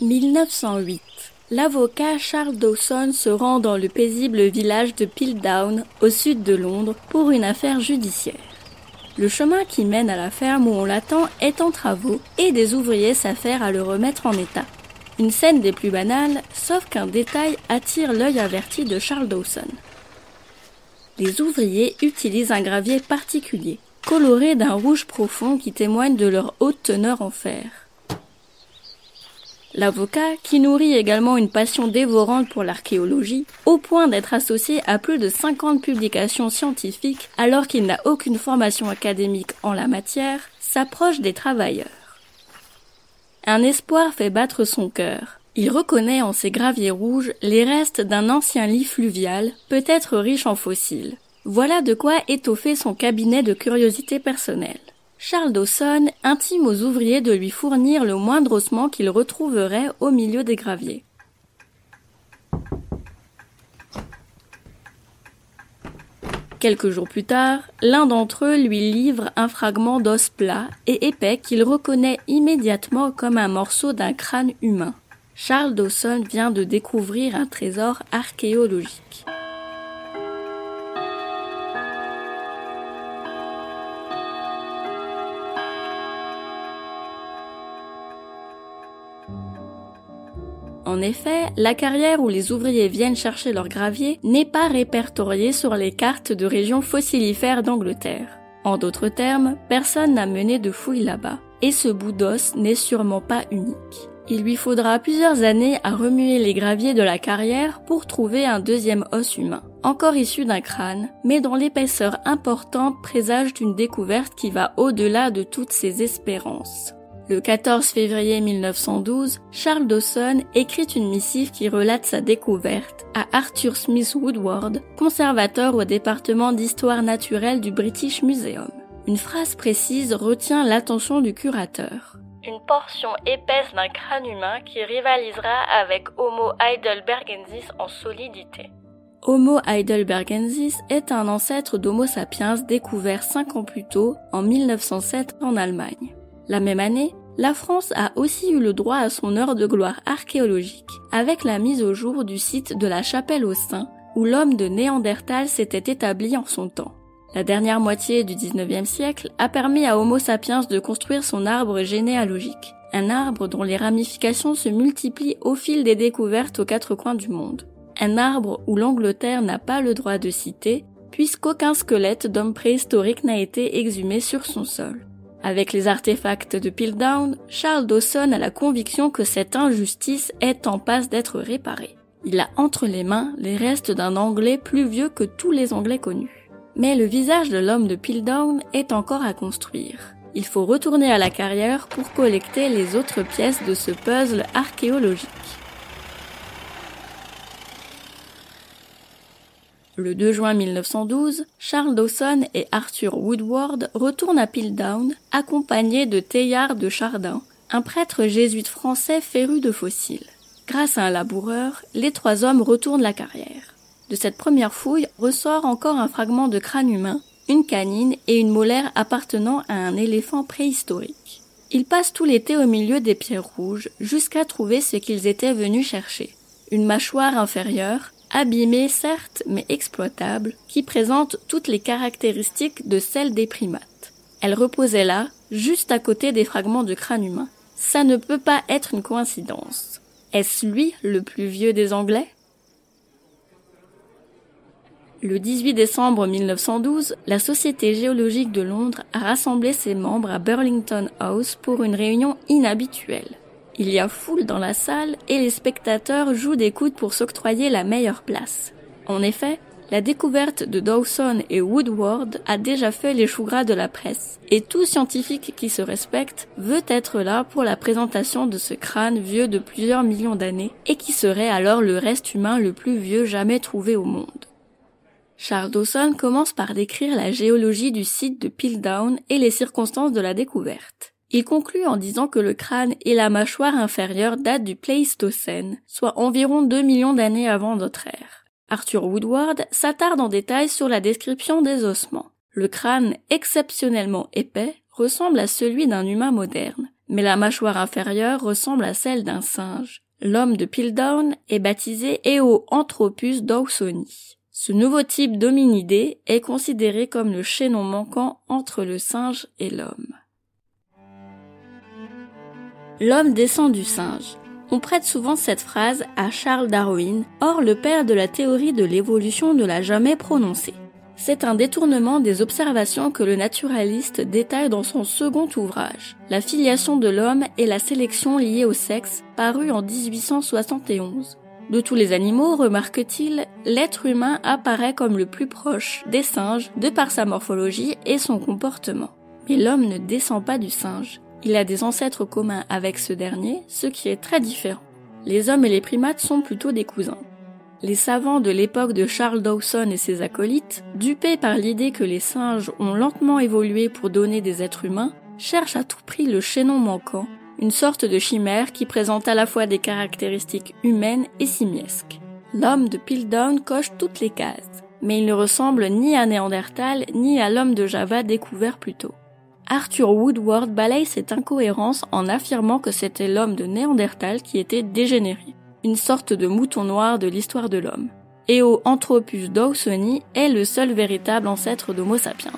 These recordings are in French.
1908. L'avocat Charles Dawson se rend dans le paisible village de Piltdown, au sud de Londres, pour une affaire judiciaire. Le chemin qui mène à la ferme où on l'attend est en travaux et des ouvriers s'affairent à le remettre en état. Une scène des plus banales, sauf qu'un détail attire l'œil averti de Charles Dawson. Les ouvriers utilisent un gravier particulier, coloré d'un rouge profond qui témoigne de leur haute teneur en fer. L'avocat, qui nourrit également une passion dévorante pour l'archéologie, au point d'être associé à plus de 50 publications scientifiques alors qu'il n'a aucune formation académique en la matière, s'approche des travailleurs. Un espoir fait battre son cœur. Il reconnaît en ces graviers rouges les restes d'un ancien lit fluvial, peut-être riche en fossiles. Voilà de quoi étoffer son cabinet de curiosités personnelles. Charles Dawson intime aux ouvriers de lui fournir le moindre ossement qu'ils retrouveraient au milieu des graviers. Quelques jours plus tard, l'un d'entre eux lui livre un fragment d'os plat et épais qu'il reconnaît immédiatement comme un morceau d'un crâne humain. Charles Dawson vient de découvrir un trésor archéologique. En effet, la carrière où les ouvriers viennent chercher leur gravier n'est pas répertoriée sur les cartes de régions fossilifères d'Angleterre. En d'autres termes, personne n'a mené de fouilles là-bas, et ce bout d'os n'est sûrement pas unique. Il lui faudra plusieurs années à remuer les graviers de la carrière pour trouver un deuxième os humain, encore issu d'un crâne, mais dont l'épaisseur importante présage d'une découverte qui va au-delà de toutes ses espérances. Le 14 février 1912, Charles Dawson écrit une missive qui relate sa découverte à Arthur Smith Woodward, conservateur au département d'histoire naturelle du British Museum. Une phrase précise retient l'attention du curateur. Une portion épaisse d'un crâne humain qui rivalisera avec Homo heidelbergensis en solidité. Homo heidelbergensis est un ancêtre d'Homo sapiens découvert cinq ans plus tôt, en 1907, en Allemagne. La même année, la France a aussi eu le droit à son heure de gloire archéologique avec la mise au jour du site de la Chapelle aux Saints où l'homme de Néandertal s'était établi en son temps. La dernière moitié du 19e siècle a permis à Homo sapiens de construire son arbre généalogique, un arbre dont les ramifications se multiplient au fil des découvertes aux quatre coins du monde. Un arbre où l'Angleterre n'a pas le droit de citer, puisqu'aucun squelette d'homme préhistorique n'a été exhumé sur son sol. Avec les artefacts de Piltdown, Charles Dawson a la conviction que cette injustice est en passe d'être réparée. Il a entre les mains les restes d'un Anglais plus vieux que tous les Anglais connus. Mais le visage de l'homme de Piltdown est encore à construire. Il faut retourner à la carrière pour collecter les autres pièces de ce puzzle archéologique. Le 2 juin 1912, Charles Dawson et Arthur Woodward retournent à Piltdown, accompagnés de Teilhard de Chardin, un prêtre jésuite français féru de fossiles. Grâce à un laboureur, les trois hommes retournent la carrière. De cette première fouille ressort encore un fragment de crâne humain, une canine et une molaire appartenant à un éléphant préhistorique. Ils passent tout l'été au milieu des pierres rouges jusqu'à trouver ce qu'ils étaient venus chercher. Une mâchoire inférieure, abîmée certes mais exploitable, qui présente toutes les caractéristiques de celle des primates. Elle reposait là, juste à côté des fragments de crâne humain. Ça ne peut pas être une coïncidence. Est-ce lui le plus vieux des Anglais? Le 18 décembre 1912, la Société géologique de Londres a rassemblé ses membres à Burlington House pour une réunion inhabituelle. Il y a foule dans la salle et les spectateurs jouent des coudes pour s'octroyer la meilleure place. En effet, la découverte de Dawson et Woodward a déjà fait les choux gras de la presse, et tout scientifique qui se respecte veut être là pour la présentation de ce crâne vieux de plusieurs millions d'années, et qui serait alors le reste humain le plus vieux jamais trouvé au monde. Charles Dawson commence par décrire la géologie du site de Piltdown et les circonstances de la découverte. Il conclut en disant que le crâne et la mâchoire inférieure datent du Pléistocène, soit environ 2 millions d'années avant notre ère. Arthur Woodward s'attarde en détail sur la description des ossements. Le crâne, exceptionnellement épais, ressemble à celui d'un humain moderne, mais la mâchoire inférieure ressemble à celle d'un singe. L'homme de Piltdown est baptisé Eoanthropus dawsoni. Ce nouveau type d'hominidé est considéré comme le chaînon manquant entre le singe et l'homme. L'homme descend du singe. On prête souvent cette phrase à Charles Darwin, or le père de la théorie de l'évolution ne l'a jamais prononcée. C'est un détournement des observations que le naturaliste détaille dans son second ouvrage, La filiation de l'homme et la sélection liée au sexe, paru en 1871. De tous les animaux, remarque-t-il, l'être humain apparaît comme le plus proche des singes de par sa morphologie et son comportement. Mais l'homme ne descend pas du singe. Il a des ancêtres communs avec ce dernier, ce qui est très différent. Les hommes et les primates sont plutôt des cousins. Les savants de l'époque de Charles Dawson et ses acolytes, dupés par l'idée que les singes ont lentement évolué pour donner des êtres humains, cherchent à tout prix le chaînon manquant, une sorte de chimère qui présente à la fois des caractéristiques humaines et simiesques. L'homme de Piltdown coche toutes les cases, mais il ne ressemble ni à Néandertal ni à l'homme de Java découvert plus tôt. Arthur Woodward balaye cette incohérence en affirmant que c'était l'homme de Néandertal qui était dégénéré, une sorte de mouton noir de l'histoire de l'homme. Eoanthropus dawsoni est le seul véritable ancêtre d'Homo sapiens.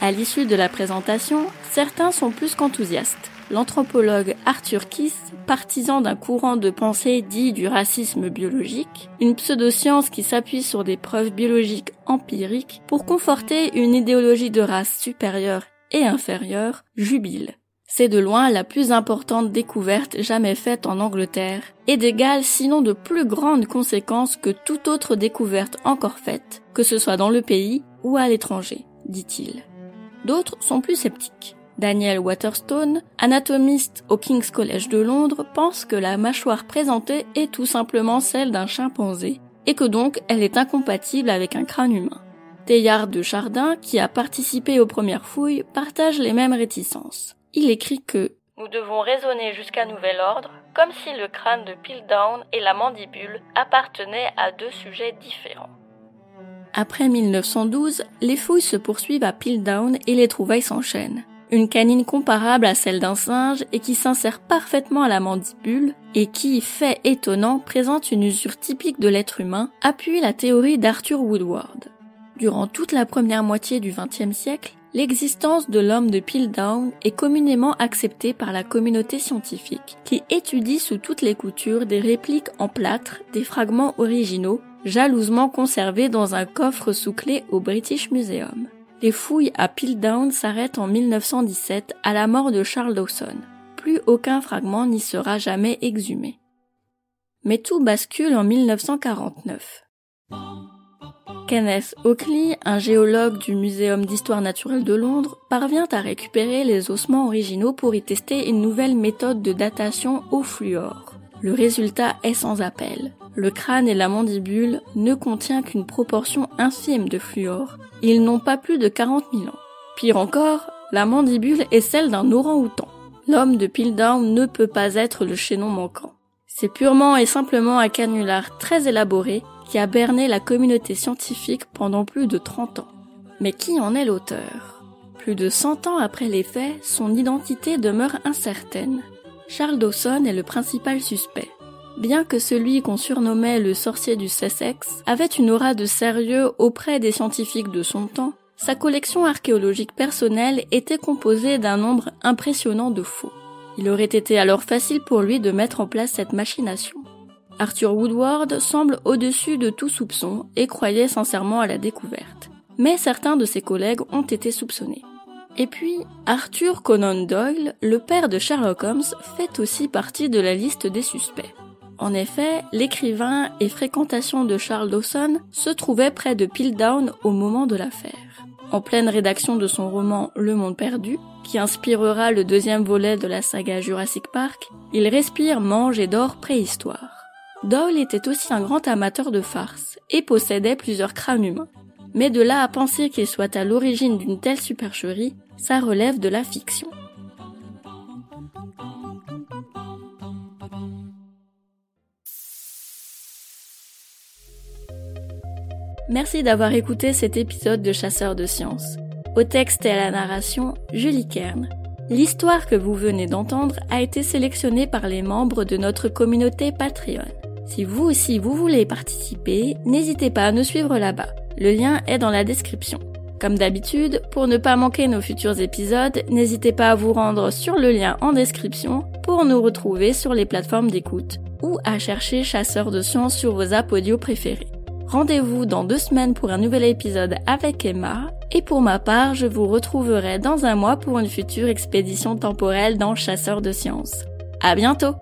À l'issue de la présentation, certains sont plus qu'enthousiastes. L'anthropologue Arthur Kiss, partisan d'un courant de pensée dit du racisme biologique, une pseudoscience qui s'appuie sur des preuves biologiques empiriques pour conforter une idéologie de race supérieure et inférieure, jubile. C'est de loin la plus importante découverte jamais faite en Angleterre, et d'égale sinon de plus grandes conséquences que toute autre découverte encore faite, que ce soit dans le pays ou à l'étranger, dit-il. D'autres sont plus sceptiques. Daniel Waterstone, anatomiste au King's College de Londres, pense que la mâchoire présentée est tout simplement celle d'un chimpanzé, et que donc elle est incompatible avec un crâne humain. Teilhard de Chardin, qui a participé aux premières fouilles, partage les mêmes réticences. Il écrit que nous devons raisonner jusqu'à nouvel ordre, comme si le crâne de Piltdown et la mandibule appartenaient à deux sujets différents. Après 1912, les fouilles se poursuivent à Piltdown et les trouvailles s'enchaînent. Une canine comparable à celle d'un singe et qui s'insère parfaitement à la mandibule et qui, fait étonnant, présente une usure typique de l'être humain, appuie la théorie d'Arthur Woodward. Durant toute la première moitié du XXe siècle, l'existence de l'homme de Piltdown est communément acceptée par la communauté scientifique, qui étudie sous toutes les coutures des répliques en plâtre des fragments originaux, jalousement conservés dans un coffre sous clé au British Museum. Les fouilles à Piltdown s'arrêtent en 1917 à la mort de Charles Dawson. Plus aucun fragment n'y sera jamais exhumé. Mais tout bascule en 1949. Kenneth Oakley, un géologue du Muséum d'histoire naturelle de Londres, parvient à récupérer les ossements originaux pour y tester une nouvelle méthode de datation au fluor. Le résultat est sans appel. Le crâne et la mandibule ne contient qu'une proportion infime de fluor. Ils n'ont pas plus de 40 000 ans. Pire encore, la mandibule est celle d'un orang-outan. L'homme de Piltdown ne peut pas être le chaînon manquant. C'est purement et simplement un canular très élaboré qui a berné la communauté scientifique pendant plus de 30 ans. Mais qui en est l'auteur? Plus de 100 ans après les faits, son identité demeure incertaine. Charles Dawson est le principal suspect. Bien que celui qu'on surnommait le sorcier du Sussex avait une aura de sérieux auprès des scientifiques de son temps, sa collection archéologique personnelle était composée d'un nombre impressionnant de faux. Il aurait été alors facile pour lui de mettre en place cette machination. Arthur Woodward semble au-dessus de tout soupçon et croyait sincèrement à la découverte. Mais certains de ses collègues ont été soupçonnés. Et puis, Arthur Conan Doyle, le père de Sherlock Holmes, fait aussi partie de la liste des suspects. En effet, l'écrivain et fréquentation de Charles Dawson se trouvait près de Piltdown au moment de l'affaire. En pleine rédaction de son roman Le Monde Perdu, qui inspirera le deuxième volet de la saga Jurassic Park, il respire, mange et dort préhistoire. Doyle était aussi un grand amateur de farce et possédait plusieurs crânes humains. Mais de là à penser qu'il soit à l'origine d'une telle supercherie, ça relève de la fiction. Merci d'avoir écouté cet épisode de Chasseurs de sciences. Au texte et à la narration, Julie Kern. L'histoire que vous venez d'entendre a été sélectionnée par les membres de notre communauté Patreon. Si vous aussi vous voulez participer, n'hésitez pas à nous suivre là-bas. Le lien est dans la description. Comme d'habitude, pour ne pas manquer nos futurs épisodes, n'hésitez pas à vous rendre sur le lien en description pour nous retrouver sur les plateformes d'écoute ou à chercher Chasseurs de Sciences sur vos apps audio préférés. Rendez-vous dans deux semaines pour un nouvel épisode avec Emma, et pour ma part, je vous retrouverai dans un mois pour une future expédition temporelle dans Chasseurs de Sciences. À bientôt!